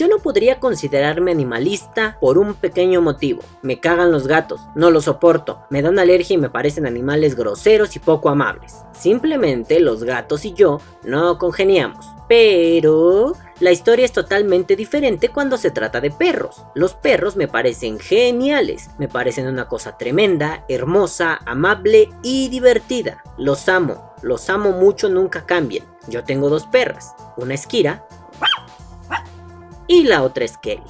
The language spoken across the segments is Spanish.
Yo no podría considerarme animalista por un pequeño motivo. Me cagan los gatos, no los soporto, me dan alergia y me parecen animales groseros y poco amables. Simplemente los gatos y yo no congeniamos. Pero la historia es totalmente diferente cuando se trata de perros. Los perros me parecen geniales, me parecen una cosa tremenda, hermosa, amable y divertida. Los amo, los amo mucho, nunca cambien. Yo tengo dos perras, una es Kira y la otra es Kelly.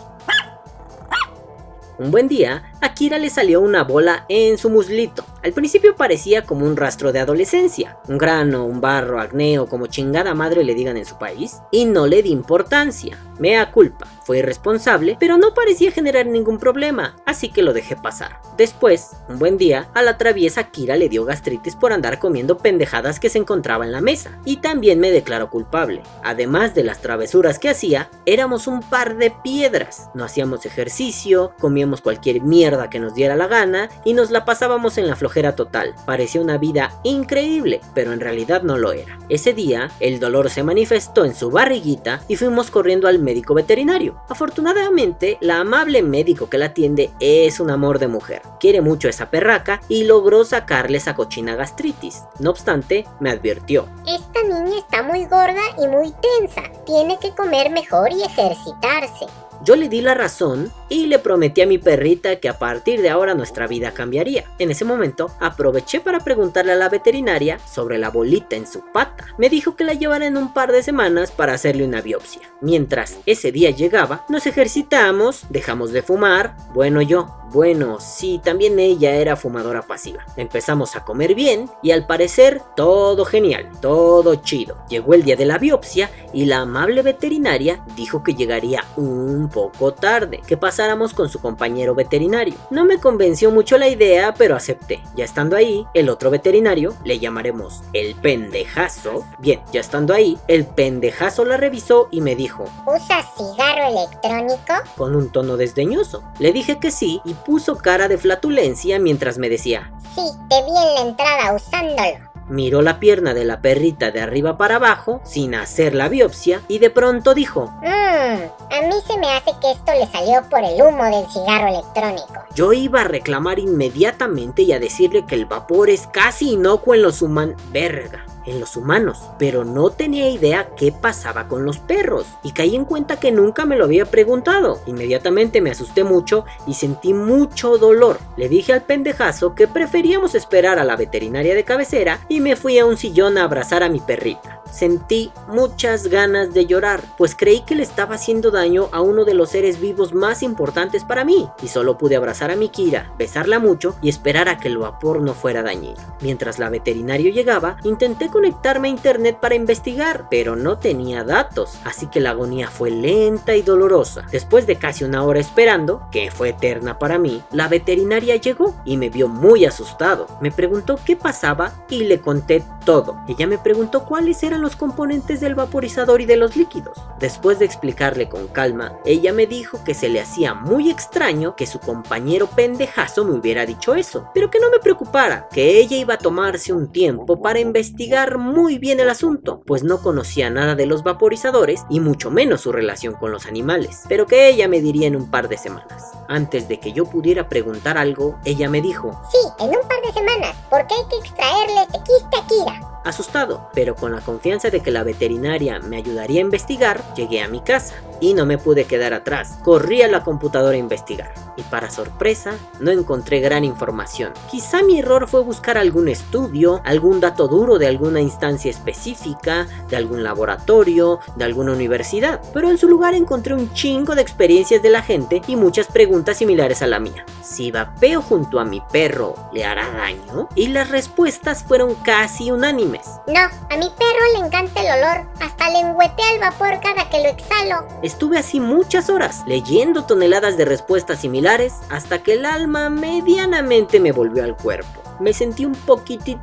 Un buen día, a Kira le salió una bola en su muslito. Al principio parecía como un rastro de adolescencia, un grano, un barro, acné o como chingada madre le digan en su país, y no le di importancia. Mea culpa, fue irresponsable, pero no parecía generar ningún problema, así que lo dejé pasar. Después, un buen día, a la traviesa Kira le dio gastritis por andar comiendo pendejadas que se encontraba en la mesa, y también me declaró culpable. Además de las travesuras que hacía, éramos un par de piedras. No hacíamos ejercicio, comíamos cualquier mierda que nos diera la gana y nos la pasábamos en la flojera total. Parecía una vida increíble, pero en realidad no lo era. Ese día, el dolor se manifestó en su barriguita y fuimos corriendo al médico veterinario. Afortunadamente, la amable médico que la atiende es un amor de mujer. Quiere mucho a esa perraca y logró sacarle esa cochina gastritis. No obstante, me advirtió. Esta niña está muy gorda y muy tensa. Tiene que comer mejor y ejercitarse. Yo le di la razón y le prometí a mi perrita que a partir de ahora nuestra vida cambiaría. En ese momento aproveché para preguntarle a la veterinaria sobre la bolita en su pata. Me dijo que la llevara en un par de semanas para hacerle una biopsia. Mientras ese día llegaba, nos ejercitamos, dejamos de fumar, bueno yo, bueno, sí, también ella era fumadora pasiva. Empezamos a comer bien y al parecer todo genial, todo chido. Llegó el día de la biopsia y la amable veterinaria dijo que llegaría un poco tarde, que pasáramos con su compañero veterinario. No me convenció mucho la idea, pero acepté. Ya estando ahí, el otro veterinario, le llamaremos el pendejazo. Bien, ya estando ahí, el pendejazo la revisó y me dijo, ¿Usas cigarro electrónico? Con un tono desdeñoso. Le dije que sí y puso cara de flatulencia mientras me decía, Sí, te vi en la entrada usándolo. Miró la pierna de la perrita de arriba para abajo, sin hacer la biopsia, y de pronto dijo, Mmm, a mí se me hace que esto le salió por el humo del cigarro electrónico. Yo iba a reclamar inmediatamente y a decirle que el vapor es casi inocuo en los humanos. Verga en los humanos, pero no tenía idea qué pasaba con los perros y caí en cuenta que nunca me lo había preguntado. Inmediatamente me asusté mucho y sentí mucho dolor. Le dije al pendejazo que preferíamos esperar a la veterinaria de cabecera y me fui a un sillón a abrazar a mi perrita. Sentí muchas ganas de llorar, pues creí que le estaba haciendo daño a uno de los seres vivos más importantes para mí, y solo pude abrazar a mi Kira, besarla mucho y esperar a que el vapor no fuera dañino. Mientras la veterinario llegaba, intenté conectarme a internet para investigar, pero no tenía datos, así que la agonía fue lenta y dolorosa. Después de casi una hora esperando, que fue eterna para mí, la veterinaria llegó y me vio muy asustado. Me preguntó qué pasaba y le conté todo. Ella me preguntó cuáles eran los componentes del vaporizador y de los líquidos. Después de explicarle con calma, ella me dijo que se le hacía muy extraño que su compañero pendejazo me hubiera dicho eso, pero que no me preocupara, que ella iba a tomarse un tiempo para investigar muy bien el asunto, pues no conocía nada de los vaporizadores y mucho menos su relación con los animales, pero que ella me diría en un par de semanas. Antes de que yo pudiera preguntar algo, ella me dijo, Sí, en un par de semanas, porque hay que extraerle este quiste a. Asustado, pero con la confianza de que la veterinaria me ayudaría a investigar, llegué a mi casa y no me pude quedar atrás. Corrí a la computadora a investigar y para sorpresa no encontré gran información. Quizá mi error fue buscar algún estudio, algún dato duro de alguna instancia específica, de algún laboratorio, de alguna universidad, pero en su lugar encontré un chingo de experiencias de la gente y muchas preguntas similares a la mía. Si vapeo junto a mi perro, ¿le hará daño? Y las respuestas fueron casi unánimes. No, a mi perro le encanta el olor. Hasta le engüetea el vapor cada que lo exhalo. Estuve así muchas horas, leyendo toneladas de respuestas similares, hasta que el alma medianamente me volvió al cuerpo. Me sentí un poquitito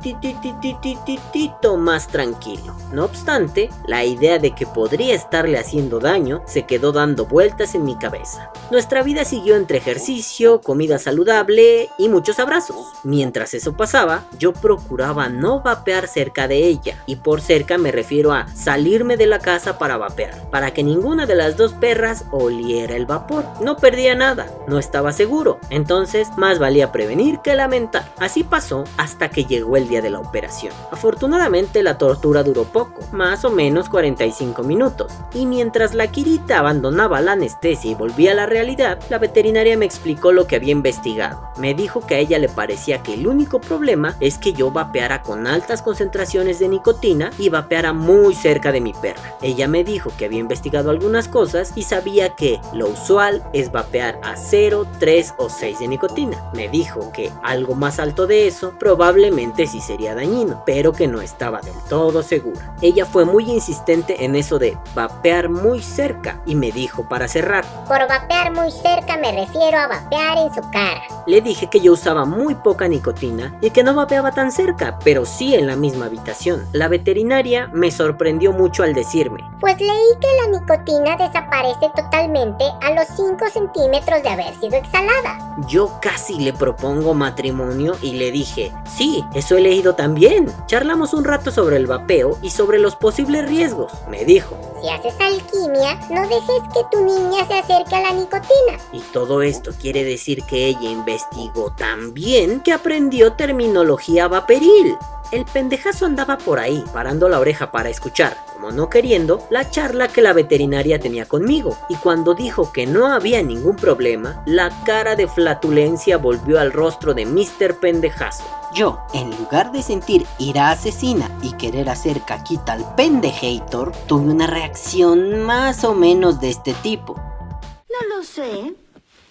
más tranquilo. No obstante, la idea de que podría estarle haciendo daño se quedó dando vueltas en mi cabeza. Nuestra vida siguió entre ejercicio, comida saludable y muchos abrazos. Mientras eso pasaba, yo procuraba no vapear cerca de ella, y por cerca me refiero a salirme de la casa para vapear, para que ninguna de las dos perras oliera el vapor. No perdía nada, no estaba seguro, entonces más valía prevenir que lamentar. Así pasó hasta que llegó el día de la operación. Afortunadamente la tortura duró poco, más o menos 45 minutos, y mientras la Kirita abandonaba la anestesia y volvía a la realidad, la veterinaria me explicó lo que había investigado. Me dijo que a ella le parecía que el único problema es que yo vapeara con altas concentraciones de nicotina y vapeara muy cerca de mi perra. Ella me dijo que había investigado algunas cosas y sabía que lo usual es vapear a 0, 3 o 6 de nicotina. Me dijo que algo más alto de eso probablemente sí sería dañino, pero que no estaba del todo segura. Ella fue muy insistente en eso de vapear muy cerca y me dijo para cerrar. Por vapear muy cerca me refiero a vapear en su cara. Le dije que yo usaba muy poca nicotina y que no vapeaba tan cerca, pero sí en la misma habitación. La veterinaria me sorprendió mucho al decirme. Pues leí que la nicotina desaparece totalmente a los 5 centímetros de haber sido exhalada. Yo casi le propongo matrimonio y le dije, sí, eso he leído también. Charlamos un rato sobre el vapeo y sobre los posibles riesgos, me dijo. Si haces alquimia, no dejes que tu niña se acerque a la nicotina. Y todo esto quiere decir que ella investigó tan bien que aprendió terminología vaperil. El pendejazo andaba por ahí, parando la oreja para escuchar, como no queriendo, la charla que la veterinaria tenía conmigo, y cuando dijo que no había ningún problema, la cara de flatulencia volvió al rostro de Mr. Pendejazo. Yo, en lugar de sentir ira asesina y querer hacer caquita al pendejator, tuve una reacción más o menos de este tipo. No lo sé.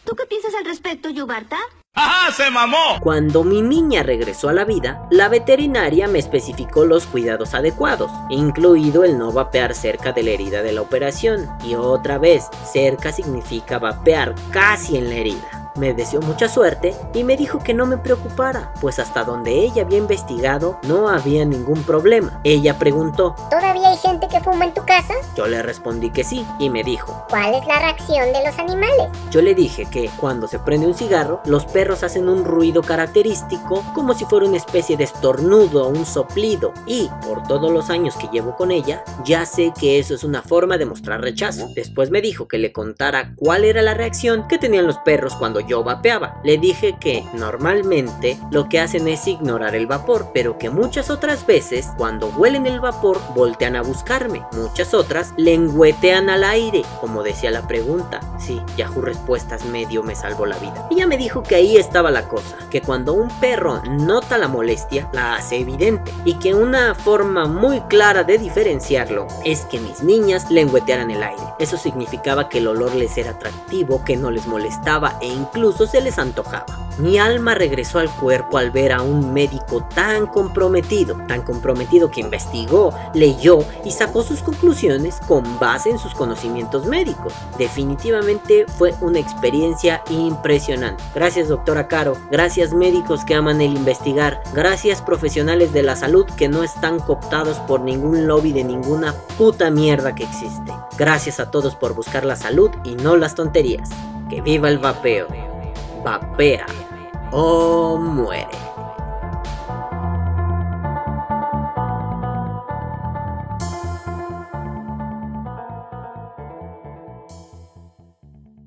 ¿Tú qué piensas al respecto, Yubarta? ¡Ajá! ¡Se mamó! Cuando mi niña regresó a la vida, la veterinaria me especificó los cuidados adecuados, incluido el no vapear cerca de la herida de la operación. Y otra vez, cerca significa vapear casi en la herida. Me deseó mucha suerte y me dijo que no me preocupara, pues hasta donde ella había investigado no había ningún problema. Ella preguntó, ¿Todavía hay gente que fuma en tu casa? yo le respondí que sí, y me dijo, ¿Cuál es la reacción de los animales? Yo le dije que cuando se prende un cigarro, los perros hacen un ruido característico como si fuera una especie de estornudo o un soplido. Y por todos los años que llevo con ella, ya sé que eso es una forma de mostrar rechazo. Después me dijo que le contara cuál era la reacción que tenían los perros cuando yo vapeaba. Le dije que normalmente lo que hacen es ignorar el vapor, pero que muchas otras veces cuando huelen el vapor voltean a Muchas otras lengüetean al aire, como decía la pregunta. Sí, Yahoo Respuestas medio me salvó la vida. Ella me dijo que ahí estaba la cosa, que cuando un perro nota la molestia, la hace evidente, y que una forma muy clara de diferenciarlo es que mis niñas lengüetearan el aire. Eso significaba que el olor les era atractivo, que no les molestaba e incluso se les antojaba. Mi alma regresó al cuerpo al ver a un médico tan comprometido, tan comprometido que investigó, leyó y sacó sus conclusiones con base en sus conocimientos médicos. Definitivamente fue una experiencia impresionante. Gracias doctora Caro, gracias médicos que aman el investigar, gracias profesionales de la salud que no están cooptados por ningún lobby de ninguna puta mierda que existe. Gracias a todos por buscar la salud y no las tonterías. Que viva el vapeo. Vapea o muere.